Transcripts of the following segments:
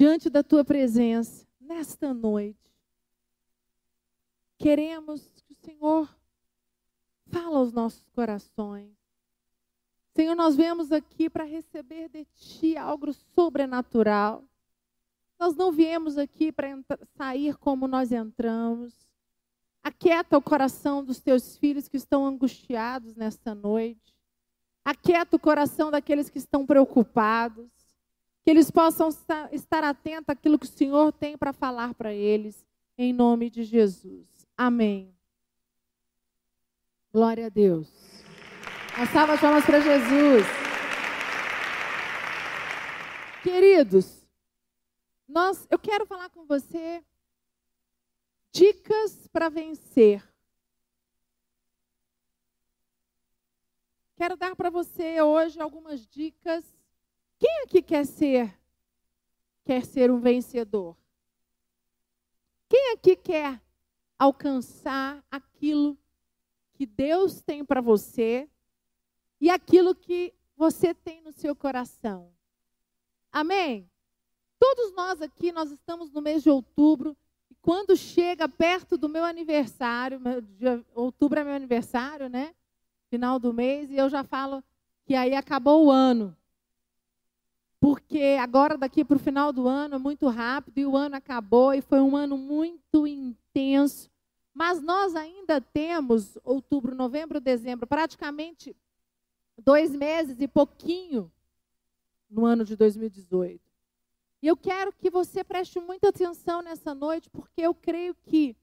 diante da tua presença nesta noite. Queremos que o Senhor fala aos nossos corações. Senhor, nós viemos aqui para receber de Ti algo sobrenatural. Nós não viemos aqui para sair como nós entramos. Aquieta o coração dos teus filhos que estão angustiados nesta noite. Aquieta o coração daqueles que estão preocupados. Que eles possam estar atentos àquilo que o Senhor tem para falar para eles. Em nome de Jesus. Amém. Glória a Deus. Uma salva de palmas para Jesus. Queridos, nós, eu quero falar com você dicas para vencer. Quero dar para você hoje algumas dicas. Quem aqui quer ser quer ser um vencedor? Quem aqui quer alcançar aquilo que Deus tem para você e aquilo que você tem no seu coração? Amém? Todos nós aqui, nós estamos no mês de outubro, e quando chega perto do meu aniversário, de outubro é meu aniversário, né? Final do mês, e eu já falo que aí acabou o ano. Porque agora, daqui para o final do ano, é muito rápido, e o ano acabou, e foi um ano muito intenso. Mas nós ainda temos outubro, novembro, dezembro, praticamente dois meses e pouquinho no ano de 2018. E eu quero que você preste muita atenção nessa noite, porque eu creio que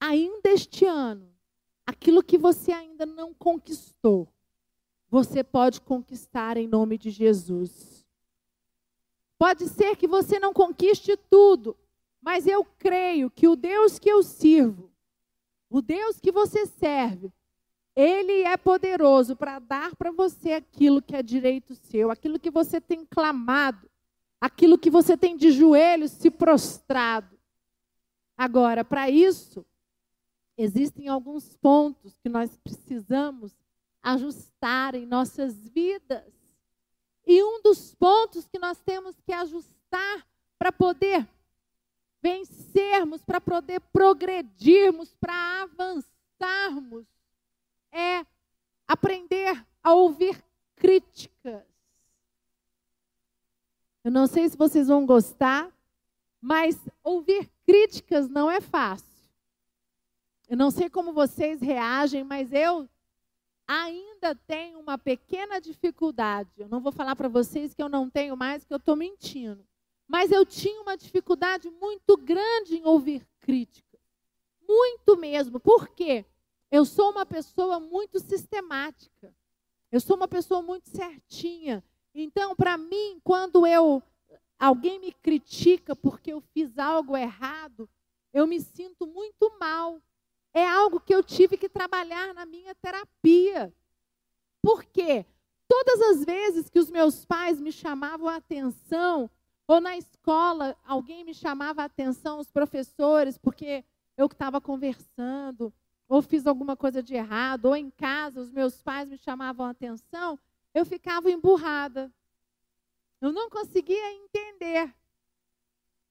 ainda este ano, aquilo que você ainda não conquistou, você pode conquistar em nome de Jesus. Pode ser que você não conquiste tudo, mas eu creio que o Deus que eu sirvo, o Deus que você serve, ele é poderoso para dar para você aquilo que é direito seu, aquilo que você tem clamado, aquilo que você tem de joelhos se prostrado. Agora, para isso, existem alguns pontos que nós precisamos ajustar em nossas vidas. E um dos pontos que nós temos que ajustar para poder vencermos, para poder progredirmos, para avançarmos, é aprender a ouvir críticas. Eu não sei se vocês vão gostar, mas ouvir críticas não é fácil. Eu não sei como vocês reagem, mas eu ainda tenho uma pequena dificuldade. Eu não vou falar para vocês que eu não tenho mais, que eu estou mentindo. Mas eu tinha uma dificuldade muito grande em ouvir críticas. Muito mesmo. Por quê? Eu sou uma pessoa muito sistemática. Eu sou uma pessoa muito certinha. Então, para mim, quando eu alguém me critica porque eu fiz algo errado, eu me sinto muito mal. É algo que eu tive que trabalhar na minha terapia. Por quê? Todas as vezes que os meus pais me chamavam a atenção, ou na escola alguém me chamava a atenção, os professores, porque eu estava conversando, ou fiz alguma coisa de errado, ou em casa os meus pais me chamavam a atenção, eu ficava emburrada. Eu não conseguia entender.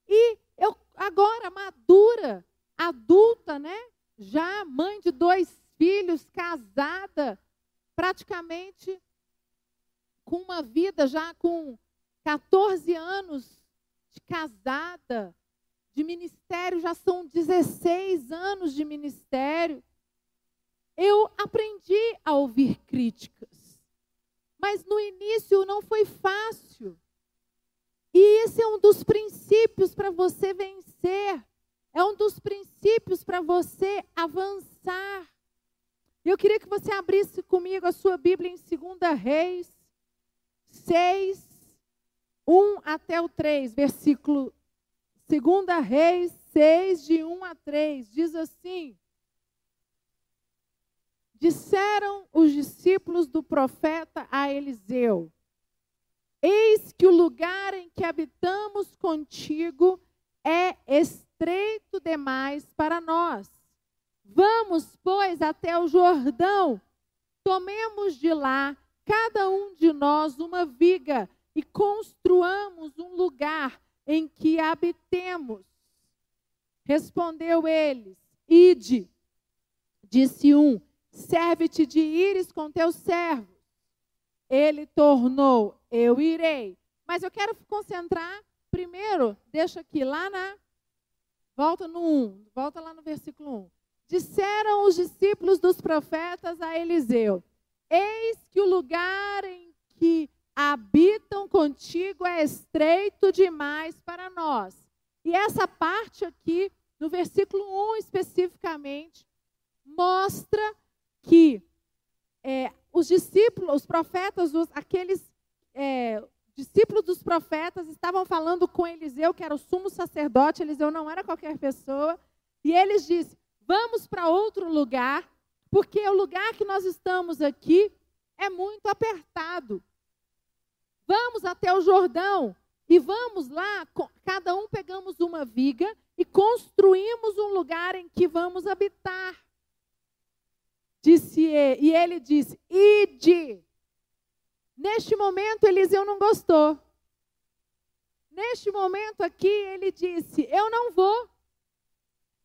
E eu agora madura, adulta, né? Já mãe de dois filhos, casada, praticamente com uma vida já com 14 anos de casada, de ministério, já são 16 anos de ministério. Eu aprendi a ouvir críticas. Mas no início não foi fácil. E esse é um dos princípios para você vencer. É um dos princípios para você avançar. Eu queria que você abrisse comigo a sua Bíblia em 2 Reis 6, 1 até o 3, versículo 2 Reis 6, de 1 a 3, diz assim: Disseram os discípulos do profeta a Eliseu: Eis que o lugar em que habitamos contigo é estreito demais para nós. Vamos, pois, até o Jordão, tomemos de lá, cada um de nós, uma viga, e construamos um lugar, em que habitemos. Respondeu eles: Ide. Disse um: Serve-te de ires com teus servos. Ele tornou: Eu irei. Mas eu quero concentrar primeiro, deixa aqui lá na volta no 1, volta lá no versículo 1. Disseram os discípulos dos profetas a Eliseu: Eis que o lugar em que habitam contigo é estreito demais para nós. E essa parte aqui, no versículo 1 especificamente, mostra que é, os discípulos, os profetas, os, aqueles é, discípulos dos profetas estavam falando com Eliseu, que era o sumo sacerdote, Eliseu não era qualquer pessoa, e eles disseram: Vamos para outro lugar, porque o lugar que nós estamos aqui é muito apertado. Vamos até o Jordão e vamos lá, cada um pegamos uma viga e construímos um lugar em que vamos habitar. Disse ele, e ele disse: Ide. Neste momento, Eliseu não gostou. Neste momento aqui, ele disse: Eu não vou.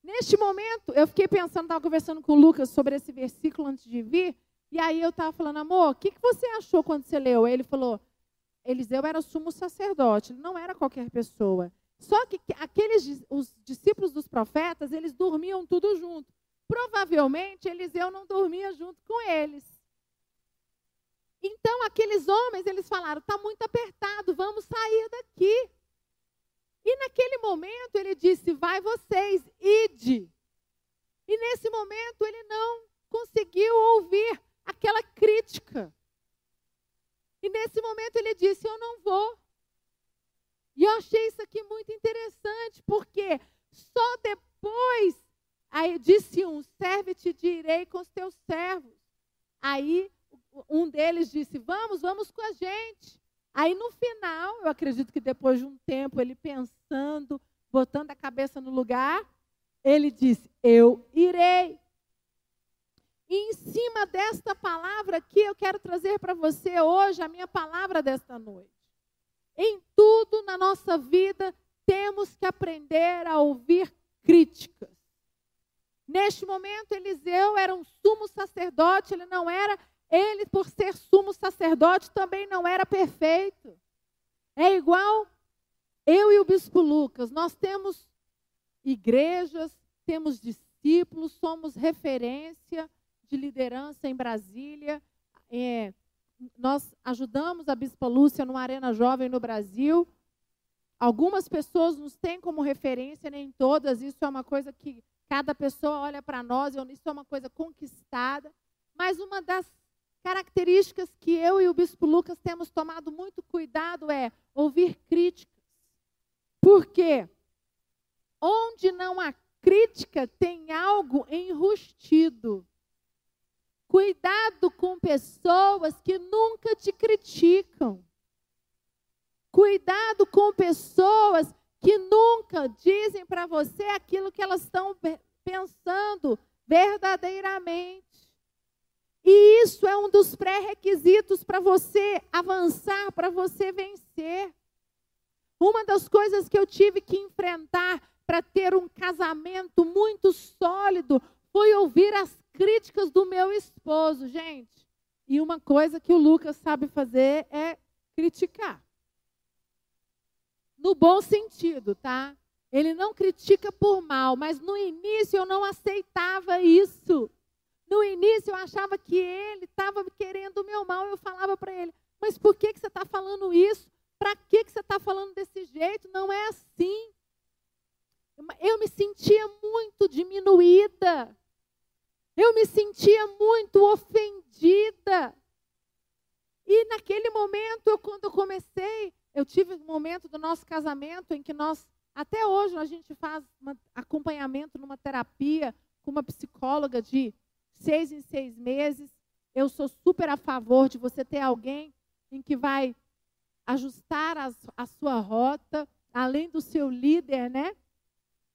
Neste momento, eu fiquei pensando, estava conversando com o Lucas sobre esse versículo antes de vir, e aí eu estava falando, amor, o que, que você achou quando você leu? Ele falou, Eliseu era sumo sacerdote, não era qualquer pessoa. Só que aqueles os discípulos dos profetas, eles dormiam tudo junto. Provavelmente Eliseu não dormia junto com eles. Então aqueles homens, eles falaram: "Está muito apertado, vamos sair daqui". E naquele momento ele disse: Vai vocês, ide. E nesse momento ele não conseguiu ouvir aquela crítica. E nesse momento ele disse: Eu não vou. E eu achei isso aqui muito interessante, porque só depois, aí disse um: Serve-te direi com os teus servos. Aí um deles disse: Vamos, vamos com a gente. Aí no final, eu acredito que depois de um tempo, ele pensando, botando a cabeça no lugar, ele disse: Eu irei. E em cima desta palavra aqui, eu quero trazer para você hoje a minha palavra desta noite. Em tudo na nossa vida, temos que aprender a ouvir críticas. Neste momento, Eliseu era um sumo sacerdote, ele não era ele, por ser sumo sacerdote, também não era perfeito. É igual eu e o bispo Lucas. Nós temos igrejas, temos discípulos, somos referência de liderança em Brasília. É, nós ajudamos a Bispa Lúcia no Arena Jovem no Brasil. Algumas pessoas nos têm como referência, nem todas. Isso é uma coisa que cada pessoa olha para nós, isso é uma coisa conquistada. Mas uma das características que eu e o bispo Lucas temos tomado muito cuidado é ouvir críticas. Porque onde não há crítica, tem algo enrustido. Cuidado com pessoas que nunca te criticam. Cuidado com pessoas que nunca dizem para você aquilo que elas estão pensando verdadeiramente. E isso é um dos pré-requisitos para você avançar, para você vencer. Uma das coisas que eu tive que enfrentar para ter um casamento muito sólido foi ouvir as críticas do meu esposo, gente. E uma coisa que o Lucas sabe fazer é criticar. No bom sentido, tá? Ele não critica por mal, mas no início eu não aceitava isso. No início eu achava que ele estava querendo o meu mal. Eu falava para ele, mas por que, que você está falando isso? Para que, que você está falando desse jeito? Não é assim. Eu me sentia muito diminuída. Eu me sentia muito ofendida. E naquele momento, eu, quando eu comecei, eu tive um momento do nosso casamento em que nós, até hoje, a gente faz um acompanhamento numa terapia com uma psicóloga de seis em seis meses. Eu sou super a favor de você ter alguém em que vai ajustar as, a sua rota, além do seu líder, né?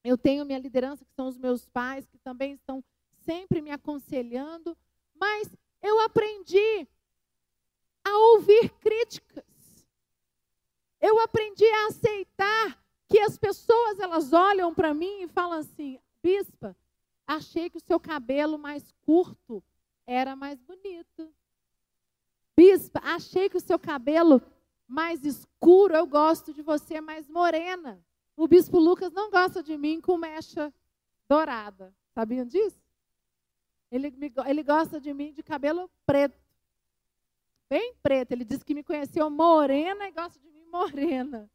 Eu tenho minha liderança, que são os meus pais, que também estão sempre me aconselhando, mas eu aprendi a ouvir críticas. Eu aprendi a aceitar elas olham para mim e falam assim: Bispa, achei que o seu cabelo mais curto era mais bonito. Bispa, achei que o seu cabelo mais escuro, eu gosto de você mais morena. O bispo Lucas não gosta de mim com mecha dourada. Sabiam disso? Ele, ele gosta de mim de cabelo preto. Bem preto. Ele disse que me conheceu morena e gosta de mim morena.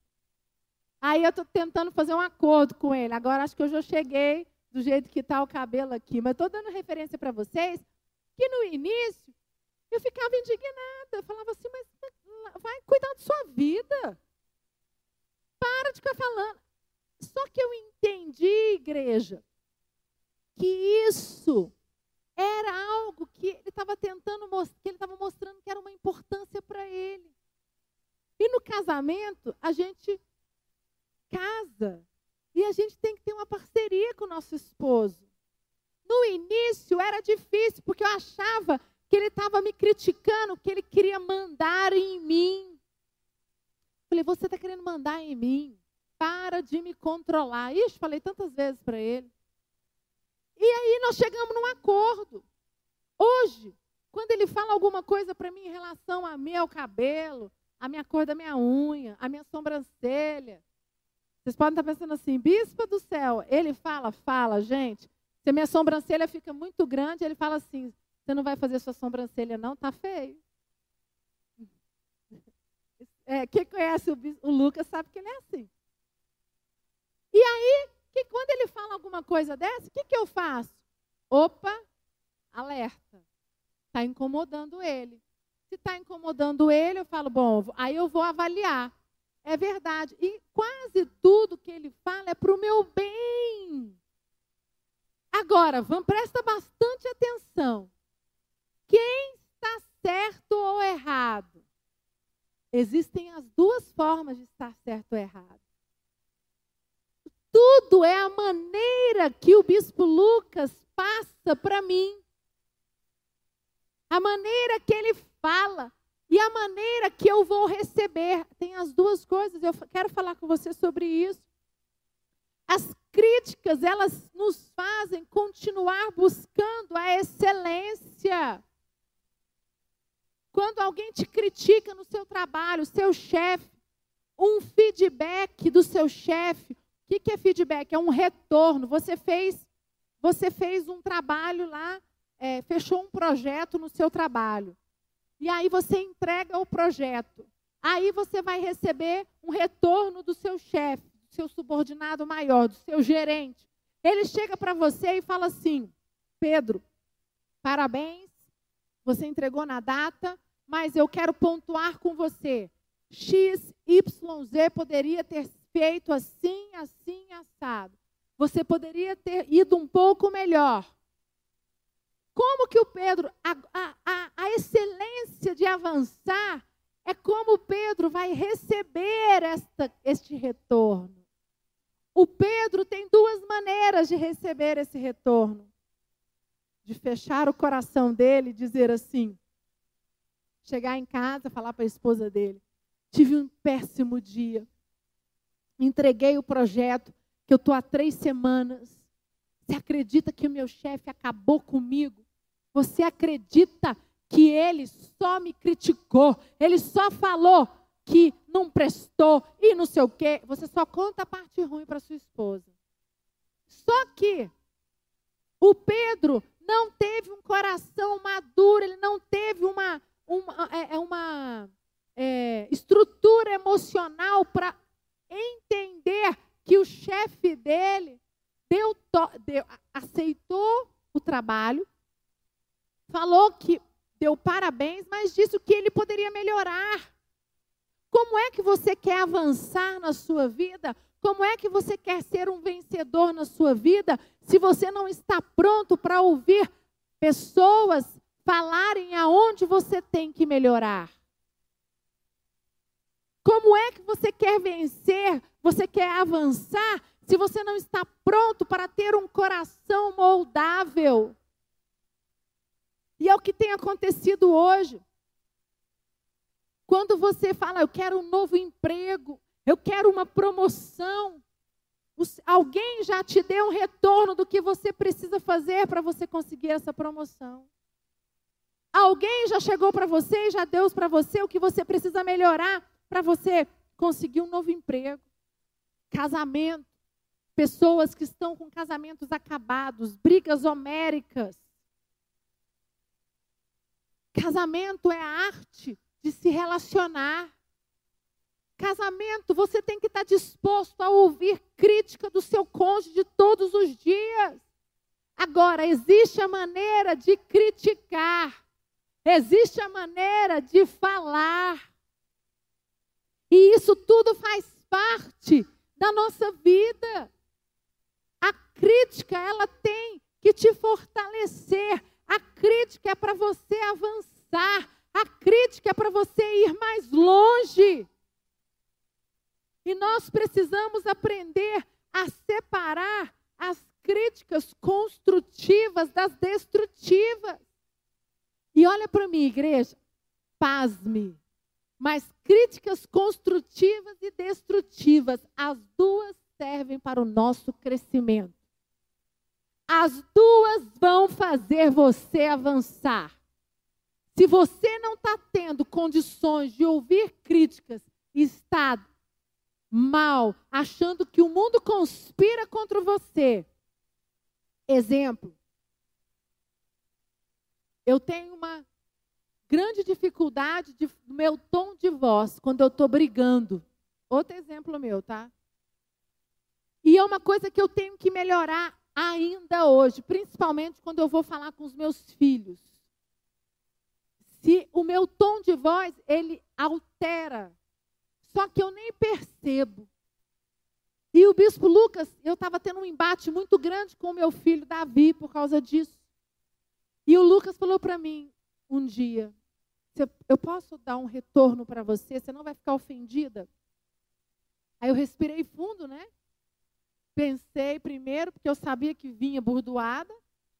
Aí eu estou tentando fazer um acordo com ele. Agora acho que eu já cheguei do jeito que está o cabelo aqui. Mas estou dando referência para vocês que no início eu ficava indignada. Eu falava assim, mas vai cuidar da sua vida. Para de ficar falando. Só que eu entendi, igreja, que isso era algo que ele estava tentando mostrar, que ele estava mostrando que era uma importância para ele. E no casamento, a gente casa e a gente tem que ter uma parceria com o nosso esposo. No início era difícil, porque eu achava que ele estava me criticando, que ele queria mandar em mim. Falei, você está querendo mandar em mim? Para de me controlar. Ixi, falei tantas vezes para ele. E aí nós chegamos num acordo. Hoje, quando ele fala alguma coisa para mim em relação a meu cabelo, a minha cor da minha unha, a minha sobrancelha, vocês podem estar pensando assim, bispa do céu, ele fala, fala, gente. Se a minha sobrancelha fica muito grande, ele fala assim: você não vai fazer sua sobrancelha, não, tá feio. É, quem conhece o, o Lucas sabe que ele é assim. E aí, que quando ele fala alguma coisa dessa, o que, que eu faço? Opa, alerta. Está incomodando ele. Se está incomodando ele, eu falo, bom, aí eu vou avaliar. É verdade. E quase tudo que ele fala é para o meu bem. Agora, vamos, presta bastante atenção. Quem está certo ou errado? Existem as duas formas de estar certo ou errado. Tudo é a maneira que o bispo Lucas passa para mim. A maneira que ele fala e a maneira que eu vou receber. Tem as duas coisas. Eu quero falar com você sobre isso. As críticas, elas nos fazem continuar buscando a excelência. Quando alguém te critica no seu trabalho, seu chefe, um feedback do seu chefe, que, que é feedback? É um retorno. Você fez, você fez um trabalho lá, é, fechou um projeto no seu trabalho. E aí você entrega o projeto. Aí você vai receber um retorno do seu chefe, do seu subordinado maior, do seu gerente. Ele chega para você e fala assim: Pedro, parabéns, você entregou na data, mas eu quero pontuar com você. X, Y, Z poderia ter feito assim, assim, assado. Você poderia ter ido um pouco melhor. Como que o Pedro, a, a, a excelência de avançar é como Pedro vai receber esta, este retorno. O Pedro tem duas maneiras de receber esse retorno: de fechar o coração dele e dizer assim, chegar em casa, falar para a esposa dele: tive um péssimo dia, entreguei o projeto, que eu estou há três semanas. Você acredita que o meu chefe acabou comigo? Você acredita que ele só me criticou? Ele só falou que não prestou e não sei o quê. Você só conta a parte ruim para sua esposa. Só que o Pedro não teve um coração maduro, ele não teve uma, uma, é, é uma é, estrutura emocional para entender que o chefe dele deu, deu, aceitou o trabalho, falou que deu parabéns, mas disse que ele poderia melhorar. Como é que você quer avançar na sua vida? Como é que você quer ser um vencedor na sua vida se você não está pronto para ouvir pessoas falarem aonde você tem que melhorar? Como é que você quer vencer? Você quer avançar? Se você não está pronto para ter um coração moldável. E é o que tem acontecido hoje. Quando você fala, eu quero um novo emprego, eu quero uma promoção, alguém já te deu um retorno do que você precisa fazer para você conseguir essa promoção. Alguém já chegou para você e já deu para você o que você precisa melhorar para você conseguir um novo emprego. Casamento. Pessoas que estão com casamentos acabados, brigas homéricas. Casamento é a arte de se relacionar. Casamento, você tem que estar disposto a ouvir crítica do seu cônjuge todos os dias. Agora, existe a maneira de criticar, existe a maneira de falar. E isso tudo faz parte da nossa vida. A crítica, ela tem que te fortalecer. A crítica é para você avançar. A crítica é para você ir mais longe. E nós precisamos aprender a separar as críticas construtivas das destrutivas. E olha para mim, igreja, pasme. Mas críticas construtivas e destrutivas, as duas servem para o nosso crescimento. As duas vão fazer você avançar. Se você não está tendo condições de ouvir críticas está mal, achando que o mundo conspira contra você. Exemplo. Eu tenho uma grande dificuldade de, do meu tom de voz quando eu estou brigando. Outro exemplo meu, tá? E é uma coisa que eu tenho que melhorar ainda hoje, principalmente quando eu vou falar com os meus filhos. Se o meu tom de voz, ele altera só que eu nem percebo. E o bispo Lucas, eu estava tendo um embate muito grande com o meu filho Davi por causa disso. E o Lucas falou para mim um dia: Eu posso dar um retorno para você? Você não vai ficar ofendida? Aí eu respirei fundo, né? Pensei primeiro, porque eu sabia que vinha burdoada,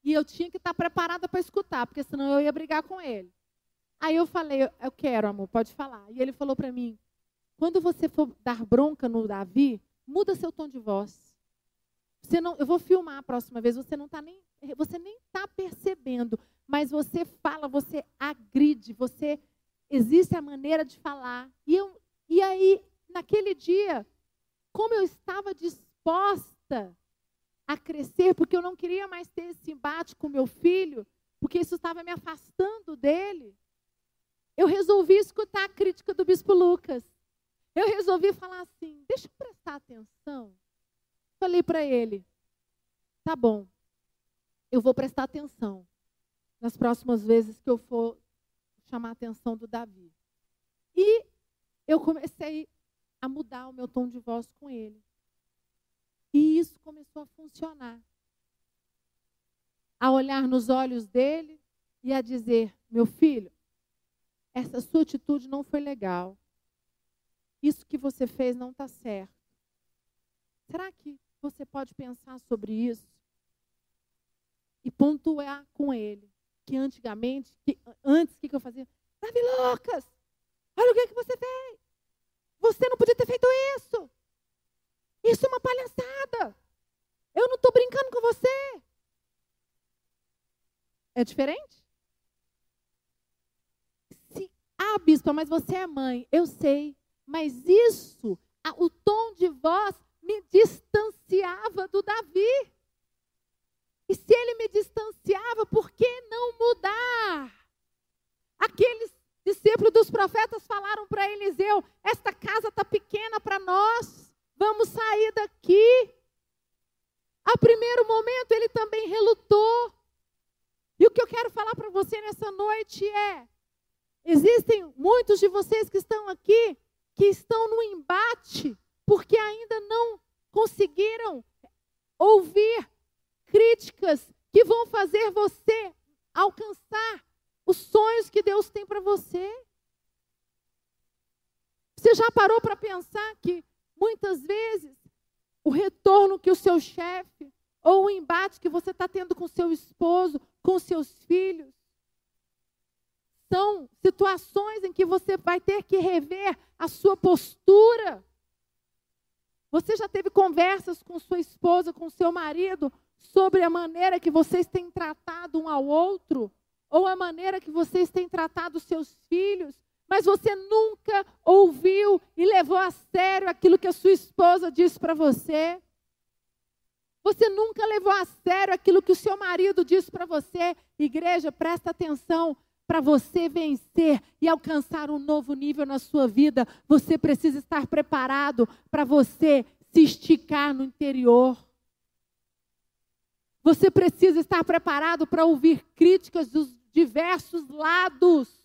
e eu tinha que estar preparada para escutar, porque senão eu ia brigar com ele. Aí eu falei: Eu quero, amor, pode falar. E ele falou para mim: quando você for dar bronca no Davi, muda seu tom de voz. Você não, eu vou filmar a próxima vez, você não tá nem, você nem está percebendo, mas você fala, você agride, você existe a maneira de falar. E, eu, e aí, naquele dia, como eu estava disposta a crescer, porque eu não queria mais ter esse embate com meu filho, porque isso estava me afastando dele, eu resolvi escutar a crítica do bispo Lucas. Eu resolvi falar assim: deixa eu prestar atenção. Falei para ele: tá bom, eu vou prestar atenção nas próximas vezes que eu for chamar a atenção do Davi. E eu comecei a mudar o meu tom de voz com ele. E isso começou a funcionar. A olhar nos olhos dele e a dizer: meu filho, essa sua atitude não foi legal. Isso que você fez não está certo. Será que você pode pensar sobre isso? E pontuar com ele. Que antigamente, que, antes, o que, que eu fazia? Davi Lucas, olha o que, que você fez. Você não podia ter feito isso. Isso é uma palhaçada. Eu não estou brincando com você. É diferente? Se, ah, bispa, mas você é mãe. Eu sei. Mas isso, o tom de voz me distanciava do Davi. E se ele me distanciava, por que não mudar? Aqueles discípulos dos profetas falaram para Eliseu: Esta casa está pequena para nós, vamos sair daqui. A primeiro momento ele também relutou. E o que eu quero falar para você nessa noite é: existem muitos de vocês que estão aqui que estão no embate porque ainda não conseguiram ouvir críticas que vão fazer você alcançar os sonhos que Deus tem para você. Você já parou para pensar que muitas vezes o retorno que o seu chefe ou o embate que você está tendo com seu esposo, com seus filhos, são situações em que você vai ter que rever a sua postura. Você já teve conversas com sua esposa, com seu marido, sobre a maneira que vocês têm tratado um ao outro? Ou a maneira que vocês têm tratado seus filhos? Mas você nunca ouviu e levou a sério aquilo que a sua esposa disse para você? Você nunca levou a sério aquilo que o seu marido disse para você? Igreja, presta atenção. Para você vencer e alcançar um novo nível na sua vida, você precisa estar preparado para você se esticar no interior. Você precisa estar preparado para ouvir críticas dos diversos lados.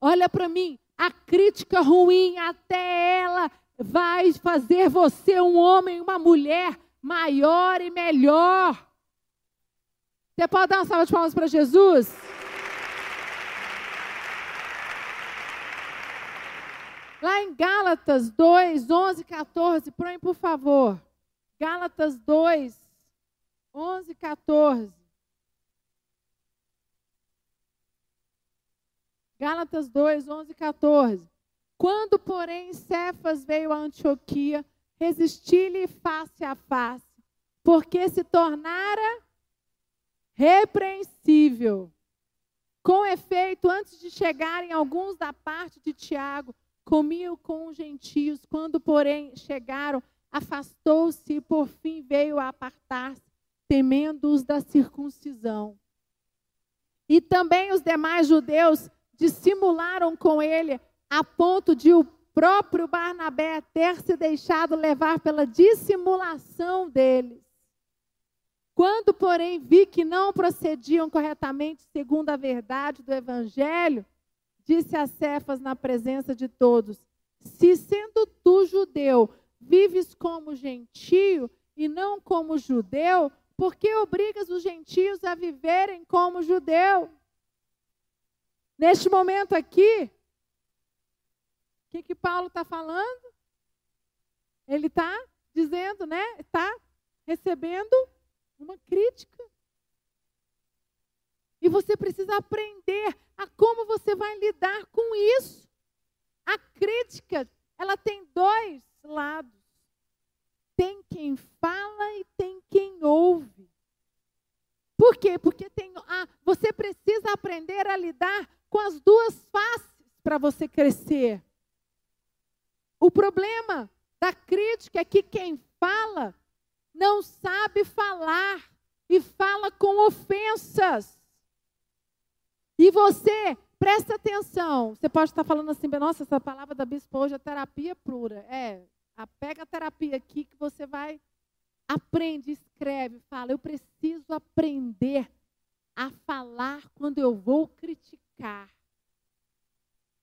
Olha para mim, a crítica ruim, até ela vai fazer você um homem, uma mulher maior e melhor. Você pode dar uma salva de palmas para Jesus? Lá em Gálatas 2, 11, 14, põe por favor. Gálatas 2, 11, 14. Gálatas 2, 11, 14. Quando, porém, Cefas veio a Antioquia, resisti-lhe face a face, porque se tornara repreensível. Com efeito, antes de chegarem alguns da parte de Tiago, comiam com os gentios. Quando, porém, chegaram, afastou-se e, por fim, veio a apartar-se, temendo os da circuncisão. E também os demais judeus dissimularam com ele, a ponto de o próprio Barnabé ter se deixado levar pela dissimulação deles. Quando, porém, vi que não procediam corretamente segundo a verdade do evangelho, disse a Cefas na presença de todos: Se sendo tu judeu, vives como gentio e não como judeu, por que obrigas os gentios a viverem como judeu? Neste momento aqui, o que, que Paulo está falando? Ele está dizendo, né? Está recebendo uma crítica. E você precisa aprender a como você vai lidar com isso. A crítica, ela tem dois lados. Tem quem fala e tem quem ouve. Por quê? Porque tem, ah, você precisa aprender a lidar com as duas faces para você crescer. O problema da crítica é que quem fala não sabe falar e fala com ofensas. E você, presta atenção. Você pode estar falando assim, nossa, essa palavra da bispo hoje é terapia pura. É, pega a terapia aqui que você vai, aprende, escreve, fala. Eu preciso aprender a falar quando eu vou criticar.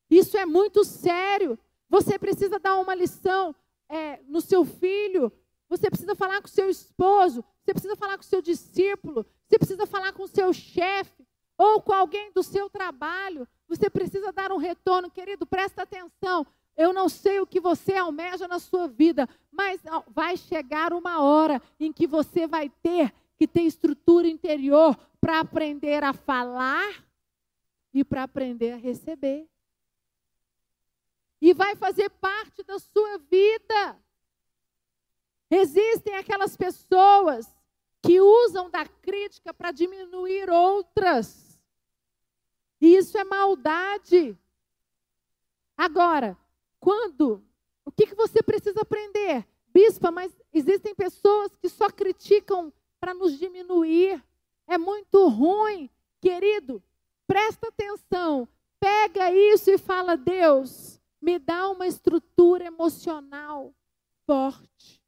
Isso é muito sério. Você precisa dar uma lição é, no seu filho. Você precisa falar com o seu esposo. Você precisa falar com o seu discípulo. Você precisa falar com o seu chefe ou com alguém do seu trabalho, você precisa dar um retorno, querido, presta atenção. Eu não sei o que você almeja na sua vida, mas vai chegar uma hora em que você vai ter que ter estrutura interior para aprender a falar e para aprender a receber. E vai fazer parte da sua vida. Existem aquelas pessoas que usam da crítica para diminuir outras. E isso é maldade. Agora, quando? O que, que você precisa aprender? Bispa, mas existem pessoas que só criticam para nos diminuir. É muito ruim. Querido, presta atenção. Pega isso e fala: Deus, me dá uma estrutura emocional forte.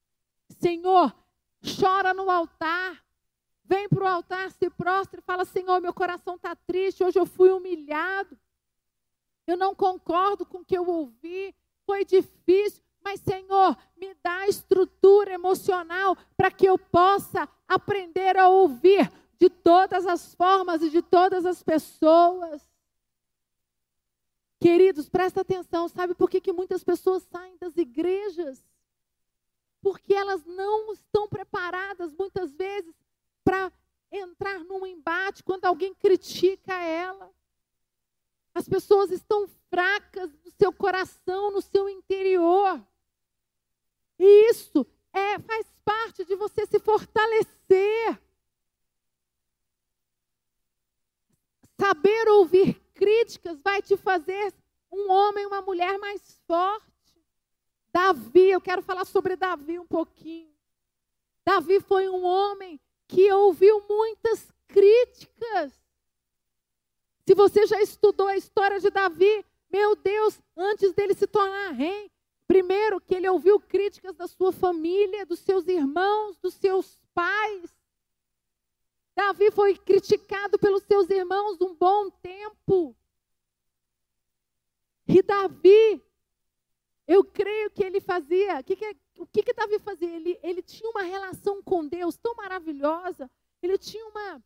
Senhor, chora no altar. Vem para o altar, se prostra e fala: Senhor, meu coração está triste, hoje eu fui humilhado. Eu não concordo com o que eu ouvi, foi difícil, mas Senhor, me dá estrutura emocional para que eu possa aprender a ouvir de todas as formas e de todas as pessoas. Queridos, presta atenção, sabe por que, que muitas pessoas saem das igrejas? Porque elas não estão preparadas, muitas vezes, para entrar num embate quando alguém critica ela. As pessoas estão fracas no seu coração, no seu interior. E isso é, faz parte de você se fortalecer. Saber ouvir críticas vai te fazer um homem, uma mulher mais forte. Davi, eu quero falar sobre Davi um pouquinho. Davi foi um homem que ouviu muitas críticas. Se você já estudou a história de Davi, meu Deus, antes dele se tornar rei, primeiro que ele ouviu críticas da sua família, dos seus irmãos, dos seus pais. Davi foi criticado pelos seus irmãos um bom tempo. E Davi, eu creio que ele fazia, que que, o que, que Davi fazia? Ele, ele tinha uma relação com Deus tão maravilhosa, ele tinha uma,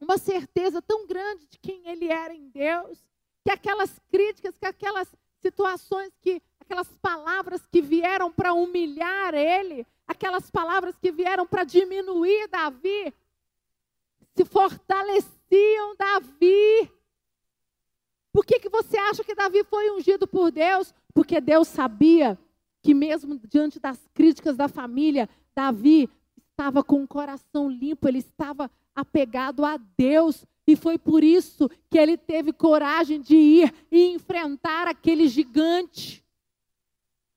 uma certeza tão grande de quem ele era em Deus, que aquelas críticas, que aquelas situações, que aquelas palavras que vieram para humilhar ele, aquelas palavras que vieram para diminuir Davi, se fortaleciam Davi. Por que, que você acha que Davi foi ungido por Deus? Porque Deus sabia que, mesmo diante das críticas da família, Davi estava com o coração limpo, ele estava apegado a Deus. E foi por isso que ele teve coragem de ir e enfrentar aquele gigante.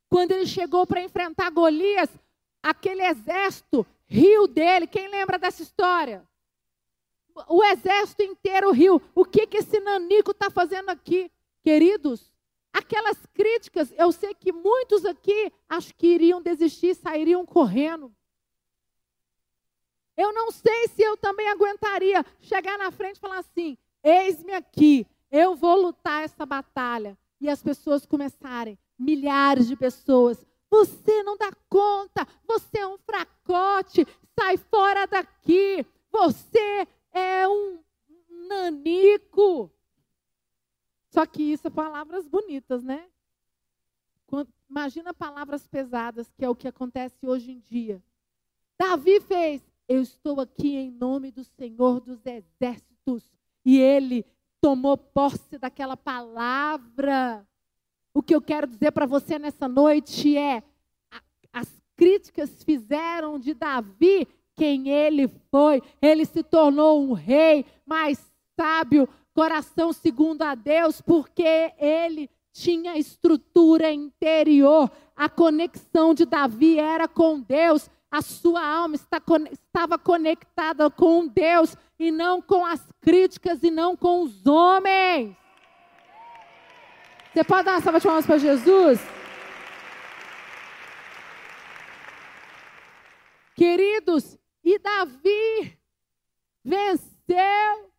Quando ele chegou para enfrentar Golias, aquele exército riu dele. Quem lembra dessa história? O exército inteiro riu. O que, que esse nanico está fazendo aqui? Queridos, aquelas críticas, eu sei que muitos aqui acho que iriam desistir, sairiam correndo. Eu não sei se eu também aguentaria chegar na frente e falar assim: eis-me aqui, eu vou lutar essa batalha. E as pessoas começarem, milhares de pessoas, você não dá conta, você é um fracote, sai fora daqui, você é um nanico. Só que isso é palavras bonitas, né? Imagina palavras pesadas, que é o que acontece hoje em dia. Davi fez, eu estou aqui em nome do Senhor dos Exércitos. E ele tomou posse daquela palavra. O que eu quero dizer para você nessa noite é: as críticas fizeram de Davi quem ele foi. Ele se tornou um rei mais sábio, coração segundo a Deus, porque ele tinha estrutura interior. A conexão de Davi era com Deus a sua alma está, estava conectada com Deus e não com as críticas e não com os homens. Você pode dar uma salva de palmas para Jesus? Queridos, e Davi venceu.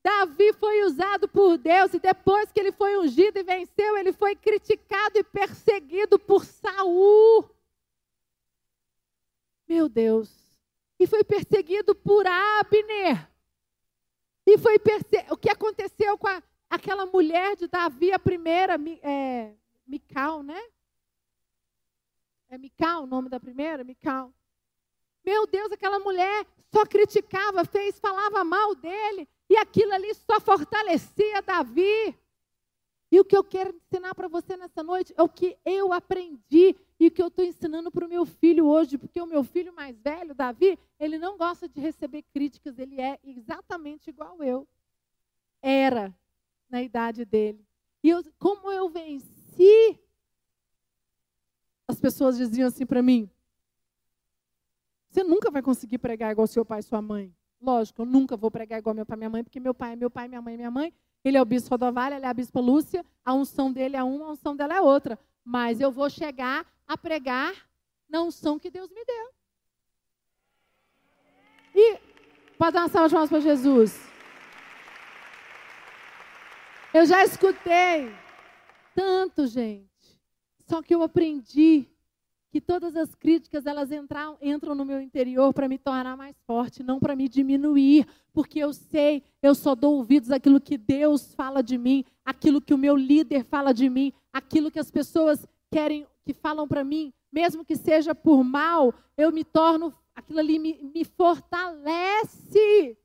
Davi foi usado por Deus e depois que ele foi ungido e venceu, ele foi criticado e perseguido por Saul. Meu Deus. E foi perseguido por Abner. E foi perse... o que aconteceu com a, aquela mulher de Davi, a primeira, é, Mical, né? É Mical o nome da primeira? Mical. Meu Deus, aquela mulher só criticava, fez, falava mal dele, e aquilo ali só fortalecia Davi. E o que eu quero ensinar para você nessa noite é o que eu aprendi e o que eu estou ensinando para o meu filho hoje, porque o meu filho mais velho, Davi, ele não gosta de receber críticas, ele é exatamente igual eu. Era na idade dele. E eu, como eu venci, as pessoas diziam assim para mim: você nunca vai conseguir pregar igual seu pai e sua mãe. Lógico, eu nunca vou pregar igual meu pai e minha mãe, porque meu pai é meu pai, minha mãe é minha mãe. Ele é o bispo Rodovalho, ela é a bispa Lúcia. A unção dele é uma, a unção dela é outra. Mas eu vou chegar a pregar na unção que Deus me deu. E pode dar uma salva de palmas para Jesus. Eu já escutei tanto, gente. Só que eu aprendi que todas as críticas elas entram, entram no meu interior para me tornar mais forte, não para me diminuir, porque eu sei, eu só dou ouvidos àquilo que Deus fala de mim, aquilo que o meu líder fala de mim, aquilo que as pessoas querem, que falam para mim, mesmo que seja por mal, eu me torno, aquilo ali me, me fortalece.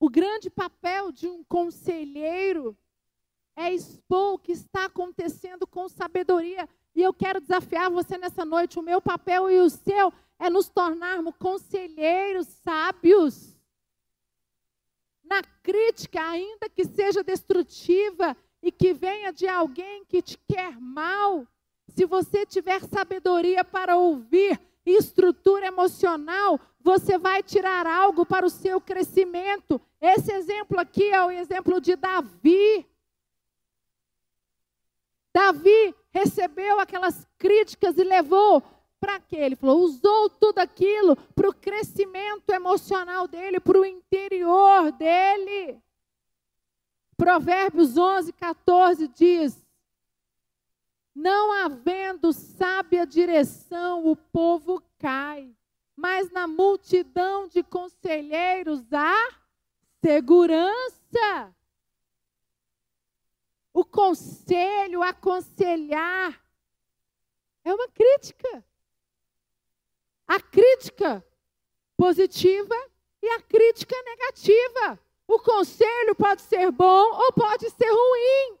O grande papel de um conselheiro é expor o que está acontecendo com sabedoria. E eu quero desafiar você nessa noite. O meu papel e o seu é nos tornarmos conselheiros sábios. Na crítica, ainda que seja destrutiva e que venha de alguém que te quer mal, se você tiver sabedoria para ouvir e estrutura emocional, você vai tirar algo para o seu crescimento. Esse exemplo aqui é o exemplo de Davi. Davi recebeu aquelas críticas e levou para quê? Ele falou, usou tudo aquilo para o crescimento emocional dele, para o interior dele. Provérbios 11, 14 diz: Não havendo sábia direção, o povo cai, mas na multidão de conselheiros há segurança. O conselho, aconselhar, é uma crítica. A crítica positiva e a crítica negativa. O conselho pode ser bom ou pode ser ruim.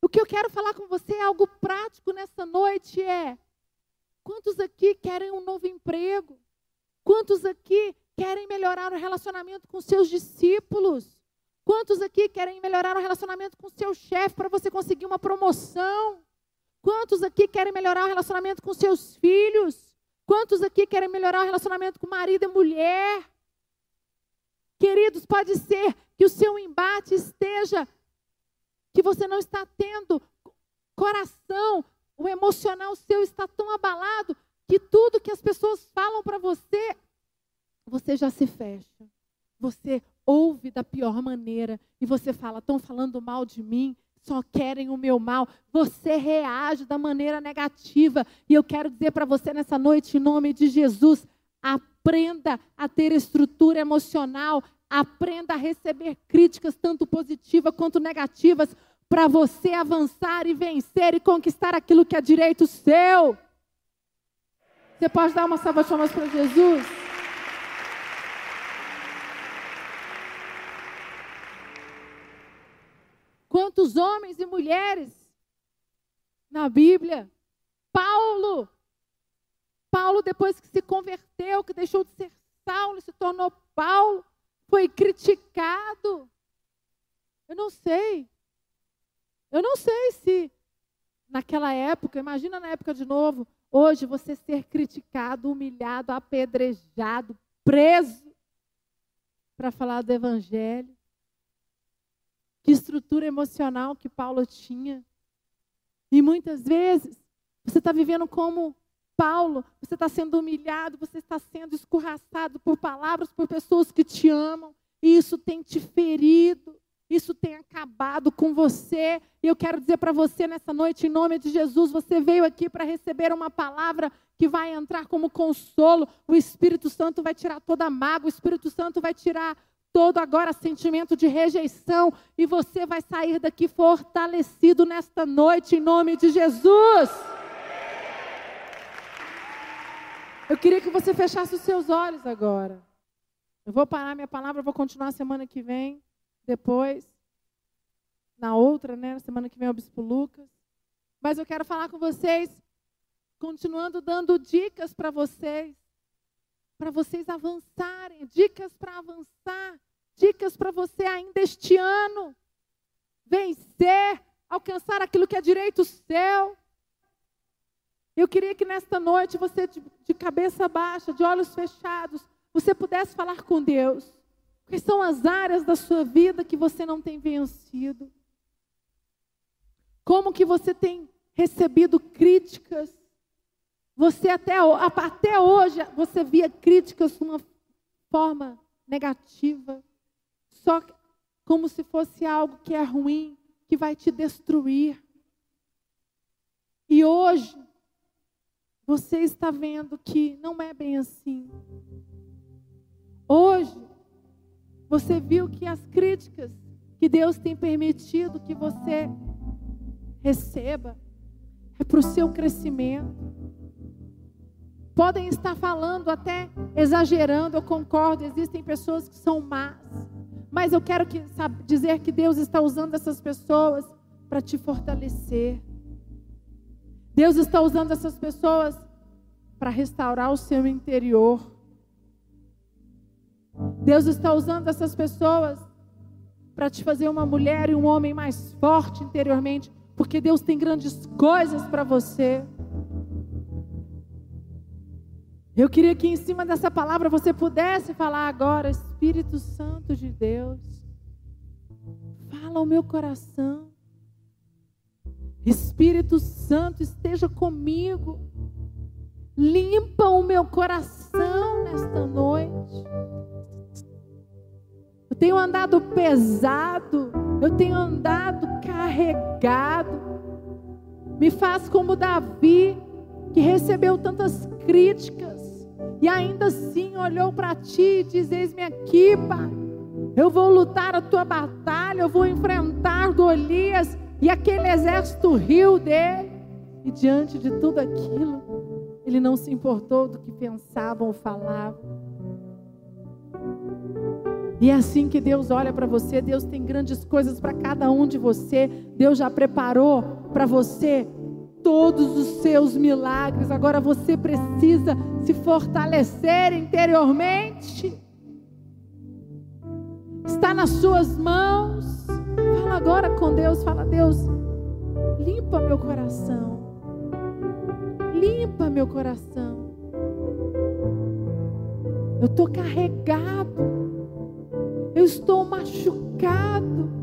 O que eu quero falar com você é algo prático nessa noite é quantos aqui querem um novo emprego? Quantos aqui querem melhorar o relacionamento com seus discípulos? Quantos aqui querem melhorar o relacionamento com seu chefe para você conseguir uma promoção? Quantos aqui querem melhorar o relacionamento com seus filhos? Quantos aqui querem melhorar o relacionamento com marido e mulher? Queridos, pode ser que o seu embate esteja, que você não está tendo coração, o emocional seu está tão abalado que tudo que as pessoas falam para você, você já se fecha. Você ouve da pior maneira e você fala: estão falando mal de mim, só querem o meu mal. Você reage da maneira negativa. E eu quero dizer para você nessa noite, em nome de Jesus, aprenda a ter estrutura emocional, aprenda a receber críticas, tanto positivas quanto negativas, para você avançar e vencer e conquistar aquilo que é direito seu. Você pode dar uma salva de palmas para Jesus? Quantos homens e mulheres na Bíblia? Paulo. Paulo, depois que se converteu, que deixou de ser Saulo, se tornou Paulo, foi criticado. Eu não sei. Eu não sei se naquela época, imagina na época de novo, hoje você ser criticado, humilhado, apedrejado, preso para falar do Evangelho que estrutura emocional que Paulo tinha. E muitas vezes você está vivendo como Paulo, você está sendo humilhado, você está sendo escorraçado por palavras, por pessoas que te amam, e isso tem te ferido, isso tem acabado com você. E eu quero dizer para você nessa noite, em nome de Jesus, você veio aqui para receber uma palavra que vai entrar como consolo. O Espírito Santo vai tirar toda a mágoa, o Espírito Santo vai tirar todo agora sentimento de rejeição e você vai sair daqui fortalecido nesta noite em nome de Jesus. Eu queria que você fechasse os seus olhos agora. Eu vou parar minha palavra, vou continuar semana que vem, depois, na outra, né? Na semana que vem o Bispo Lucas. Mas eu quero falar com vocês, continuando dando dicas para vocês para vocês avançarem, dicas para avançar, dicas para você ainda este ano vencer, alcançar aquilo que é direito seu. Eu queria que nesta noite você, de, de cabeça baixa, de olhos fechados, você pudesse falar com Deus. Quais são as áreas da sua vida que você não tem vencido? Como que você tem recebido críticas? Você até, até hoje, você via críticas de uma forma negativa, só como se fosse algo que é ruim, que vai te destruir. E hoje, você está vendo que não é bem assim. Hoje, você viu que as críticas que Deus tem permitido que você receba é para o seu crescimento podem estar falando até exagerando, eu concordo, existem pessoas que são más, Mas eu quero que, sabe, dizer que Deus está usando essas pessoas para te fortalecer. Deus está usando essas pessoas para restaurar o seu interior. Deus está usando essas pessoas para te fazer uma mulher e um homem mais forte interiormente, porque Deus tem grandes coisas para você. Eu queria que em cima dessa palavra você pudesse falar agora, Espírito Santo de Deus, fala ao meu coração. Espírito Santo, esteja comigo. Limpa o meu coração nesta noite. Eu tenho andado pesado, eu tenho andado carregado. Me faz como Davi, que recebeu tantas críticas e ainda assim olhou para ti e diz: Eis-me aqui, Pai. Eu vou lutar a tua batalha, eu vou enfrentar Golias e aquele exército riu dele. E diante de tudo aquilo, ele não se importou do que pensavam ou falavam. E é assim que Deus olha para você. Deus tem grandes coisas para cada um de você. Deus já preparou para você todos os seus milagres. Agora você precisa se fortalecer interiormente. Está nas suas mãos. Fala agora com Deus. Fala, Deus, limpa meu coração. Limpa meu coração. Eu estou carregado. Eu estou machucado.